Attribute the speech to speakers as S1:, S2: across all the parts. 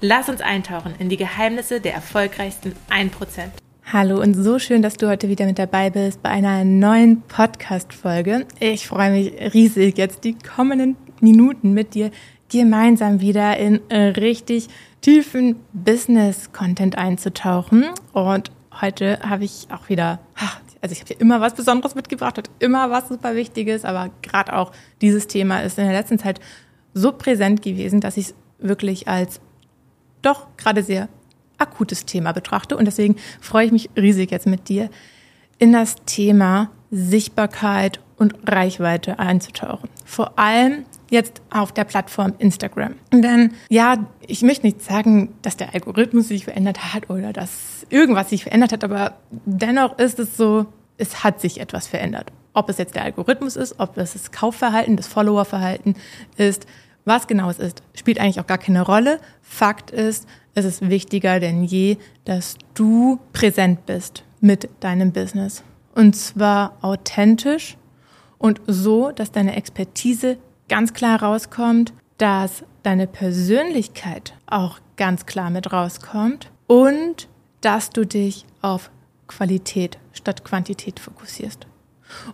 S1: Lass uns eintauchen in die Geheimnisse der erfolgreichsten 1%.
S2: Hallo und so schön, dass du heute wieder mit dabei bist bei einer neuen Podcast-Folge. Ich freue mich riesig, jetzt die kommenden Minuten mit dir gemeinsam wieder in richtig tiefen Business-Content einzutauchen. Und heute habe ich auch wieder, also ich habe hier immer was Besonderes mitgebracht, hat immer was super Wichtiges, aber gerade auch dieses Thema ist in der letzten Zeit so präsent gewesen, dass ich es wirklich als doch gerade sehr akutes Thema betrachte. Und deswegen freue ich mich riesig jetzt mit dir in das Thema Sichtbarkeit und Reichweite einzutauchen. Vor allem jetzt auf der Plattform Instagram. Denn ja, ich möchte nicht sagen, dass der Algorithmus sich verändert hat oder dass irgendwas sich verändert hat, aber dennoch ist es so, es hat sich etwas verändert. Ob es jetzt der Algorithmus ist, ob es das Kaufverhalten, das Followerverhalten ist, was genau es ist, spielt eigentlich auch gar keine Rolle. Fakt ist, es ist wichtiger denn je, dass du präsent bist mit deinem Business. Und zwar authentisch und so, dass deine Expertise ganz klar rauskommt, dass deine Persönlichkeit auch ganz klar mit rauskommt und dass du dich auf Qualität statt Quantität fokussierst.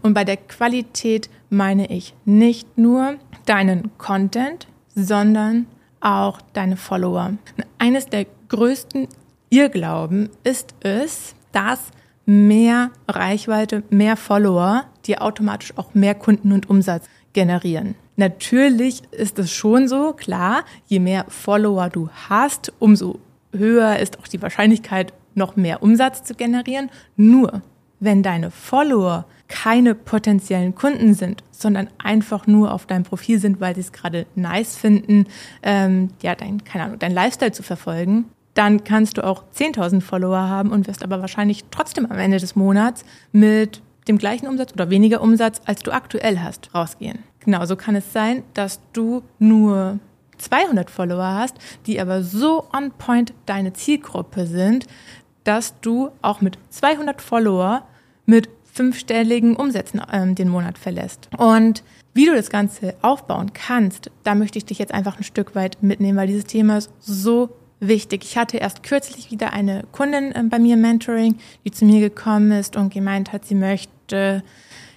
S2: Und bei der Qualität meine ich nicht nur deinen Content, sondern auch deine Follower. Eines der größten Irrglauben ist es, dass mehr Reichweite, mehr Follower dir automatisch auch mehr Kunden und Umsatz generieren. Natürlich ist es schon so, klar, je mehr Follower du hast, umso höher ist auch die Wahrscheinlichkeit, noch mehr Umsatz zu generieren. Nur wenn deine Follower keine potenziellen Kunden sind, sondern einfach nur auf deinem Profil sind, weil sie es gerade nice finden, ähm, ja, dein, keine Ahnung, dein Lifestyle zu verfolgen, dann kannst du auch 10.000 Follower haben und wirst aber wahrscheinlich trotzdem am Ende des Monats mit dem gleichen Umsatz oder weniger Umsatz, als du aktuell hast, rausgehen. Genauso kann es sein, dass du nur 200 Follower hast, die aber so on point deine Zielgruppe sind, dass du auch mit 200 Follower mit fünfstelligen Umsätzen ähm, den Monat verlässt. Und wie du das Ganze aufbauen kannst, da möchte ich dich jetzt einfach ein Stück weit mitnehmen, weil dieses Thema ist so wichtig. Ich hatte erst kürzlich wieder eine Kundin äh, bei mir im Mentoring, die zu mir gekommen ist und gemeint hat, sie möchte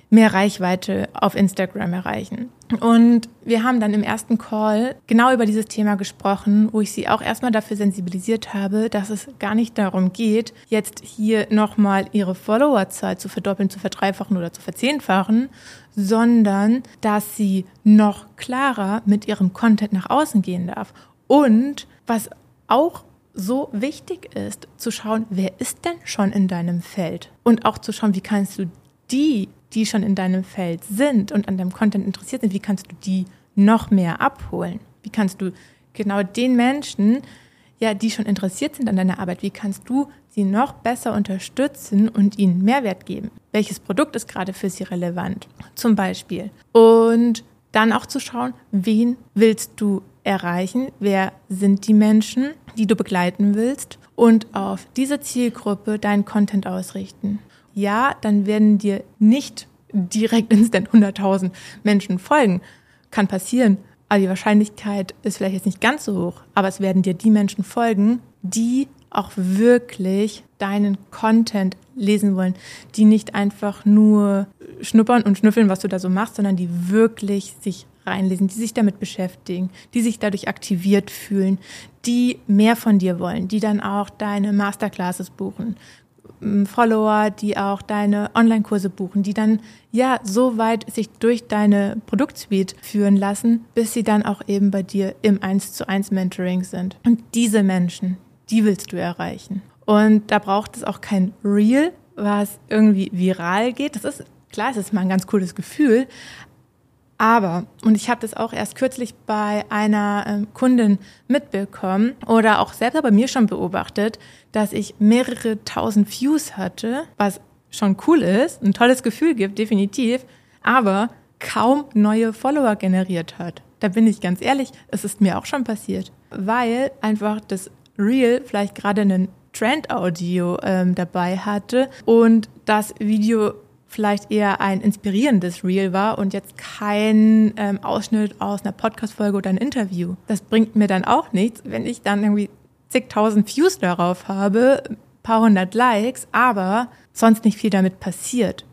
S2: mehr Reichweite auf Instagram erreichen. Und wir haben dann im ersten Call genau über dieses Thema gesprochen, wo ich sie auch erstmal dafür sensibilisiert habe, dass es gar nicht darum geht, jetzt hier nochmal ihre Followerzahl zu verdoppeln, zu verdreifachen oder zu verzehnfachen, sondern dass sie noch klarer mit ihrem Content nach außen gehen darf. Und was auch so wichtig ist, zu schauen, wer ist denn schon in deinem Feld? Und auch zu schauen, wie kannst du die die schon in deinem Feld sind und an deinem Content interessiert sind, wie kannst du die noch mehr abholen? Wie kannst du genau den Menschen, ja, die schon interessiert sind an deiner Arbeit, wie kannst du sie noch besser unterstützen und ihnen Mehrwert geben? Welches Produkt ist gerade für sie relevant? Zum Beispiel. Und dann auch zu schauen, wen willst du erreichen? Wer sind die Menschen, die du begleiten willst? Und auf diese Zielgruppe deinen Content ausrichten ja, dann werden dir nicht direkt instant 100.000 Menschen folgen. Kann passieren, aber die Wahrscheinlichkeit ist vielleicht jetzt nicht ganz so hoch, aber es werden dir die Menschen folgen, die auch wirklich deinen Content lesen wollen, die nicht einfach nur schnuppern und schnüffeln, was du da so machst, sondern die wirklich sich reinlesen, die sich damit beschäftigen, die sich dadurch aktiviert fühlen, die mehr von dir wollen, die dann auch deine Masterclasses buchen, Follower, die auch deine Online-Kurse buchen, die dann ja so weit sich durch deine Produktsuite führen lassen, bis sie dann auch eben bei dir im 1 zu 1 Mentoring sind. Und diese Menschen, die willst du erreichen. Und da braucht es auch kein Reel, was irgendwie viral geht. Das ist klar, es ist mal ein ganz cooles Gefühl, Aber, und ich habe das auch erst kürzlich bei einer ähm, Kundin mitbekommen oder auch selber bei mir schon beobachtet, dass ich mehrere tausend Views hatte, was schon cool ist, ein tolles Gefühl gibt, definitiv, aber kaum neue Follower generiert hat. Da bin ich ganz ehrlich, es ist mir auch schon passiert, weil einfach das Reel vielleicht gerade einen Trend-Audio ähm, dabei hatte und das Video vielleicht eher ein inspirierendes Reel war und jetzt kein ähm, Ausschnitt aus einer Podcast-Folge oder ein Interview. Das bringt mir dann auch nichts, wenn ich dann irgendwie zigtausend Views darauf habe, paar hundert Likes, aber sonst nicht viel damit passiert.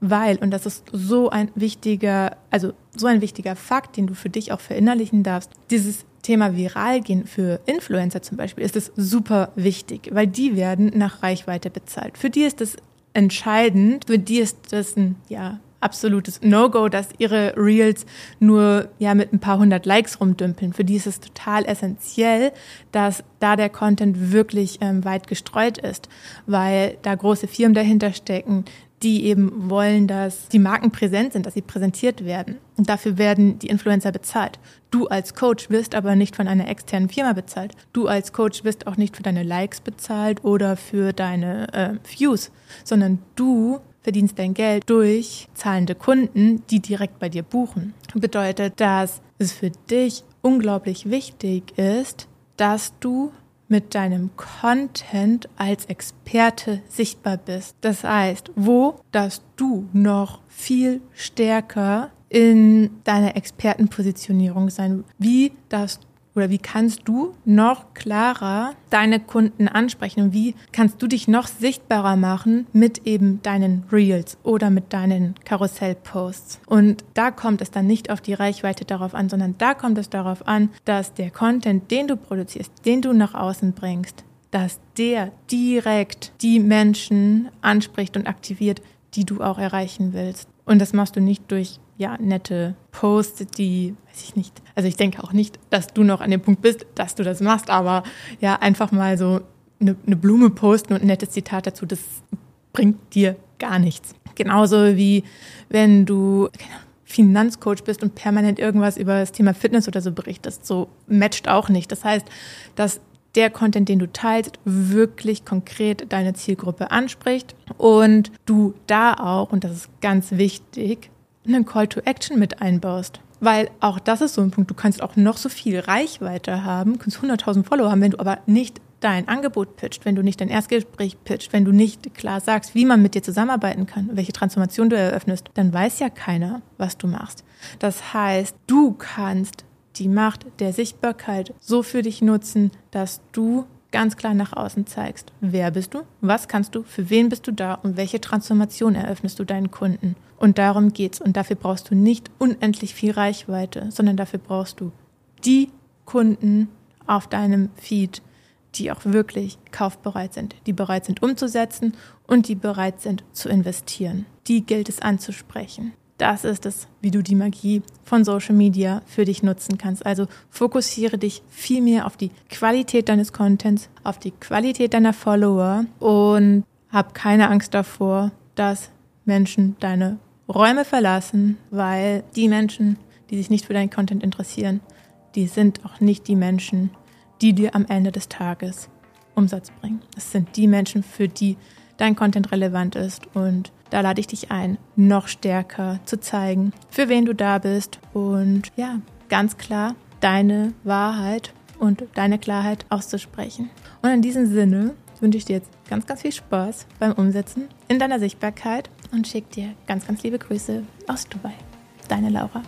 S2: Weil, und das ist so ein wichtiger, also so ein wichtiger Fakt, den du für dich auch verinnerlichen darfst, dieses Thema viral gehen für Influencer zum Beispiel ist es super wichtig, weil die werden nach Reichweite bezahlt. Für die ist es entscheidend. Für die ist das ein ja, absolutes No-Go, dass ihre Reels nur ja mit ein paar hundert Likes rumdümpeln. Für die ist es total essentiell, dass da der Content wirklich ähm, weit gestreut ist, weil da große Firmen dahinter stecken, die eben wollen, dass die Marken präsent sind, dass sie präsentiert werden. Und dafür werden die Influencer bezahlt. Du als Coach wirst aber nicht von einer externen Firma bezahlt. Du als Coach wirst auch nicht für deine Likes bezahlt oder für deine äh, Views, sondern du verdienst dein Geld durch zahlende Kunden, die direkt bei dir buchen. Bedeutet, dass es für dich unglaublich wichtig ist, dass du mit deinem Content als Experte sichtbar bist. Das heißt, wo dass du noch viel stärker in deiner Expertenpositionierung sein? Wie darfst oder wie kannst du noch klarer deine Kunden ansprechen und wie kannst du dich noch sichtbarer machen mit eben deinen Reels oder mit deinen Karussellposts? Und da kommt es dann nicht auf die Reichweite darauf an, sondern da kommt es darauf an, dass der Content, den du produzierst, den du nach außen bringst, dass der direkt die Menschen anspricht und aktiviert, die du auch erreichen willst. Und das machst du nicht durch ja, nette Posts, die, weiß ich nicht. Also ich denke auch nicht, dass du noch an dem Punkt bist, dass du das machst, aber ja, einfach mal so eine, eine Blume posten und ein nettes Zitat dazu, das bringt dir gar nichts. Genauso wie wenn du Finanzcoach bist und permanent irgendwas über das Thema Fitness oder so berichtest. So matcht auch nicht. Das heißt, dass der Content, den du teilst, wirklich konkret deine Zielgruppe anspricht und du da auch, und das ist ganz wichtig, einen Call to Action mit einbaust. Weil auch das ist so ein Punkt, du kannst auch noch so viel Reichweite haben, kannst 100.000 Follower haben, wenn du aber nicht dein Angebot pitcht, wenn du nicht dein Erstgespräch pitcht, wenn du nicht klar sagst, wie man mit dir zusammenarbeiten kann, welche Transformation du eröffnest, dann weiß ja keiner, was du machst. Das heißt, du kannst die Macht der Sichtbarkeit so für dich nutzen, dass du ganz klar nach außen zeigst, wer bist du, was kannst du, für wen bist du da und welche Transformation eröffnest du deinen Kunden. Und darum geht's. Und dafür brauchst du nicht unendlich viel Reichweite, sondern dafür brauchst du die Kunden auf deinem Feed, die auch wirklich kaufbereit sind, die bereit sind umzusetzen und die bereit sind zu investieren. Die gilt es anzusprechen. Das ist es, wie du die Magie von Social Media für dich nutzen kannst. Also fokussiere dich viel mehr auf die Qualität deines Contents, auf die Qualität deiner Follower und hab keine Angst davor, dass Menschen deine Räume verlassen, weil die Menschen, die sich nicht für deinen Content interessieren, die sind auch nicht die Menschen, die dir am Ende des Tages Umsatz bringen. Es sind die Menschen, für die dein Content relevant ist und da lade ich dich ein, noch stärker zu zeigen, für wen du da bist und ja, ganz klar deine Wahrheit und deine Klarheit auszusprechen. Und in diesem Sinne wünsche ich dir jetzt ganz, ganz viel Spaß beim Umsetzen in deiner Sichtbarkeit und schicke dir ganz, ganz liebe Grüße aus Dubai. Deine Laura.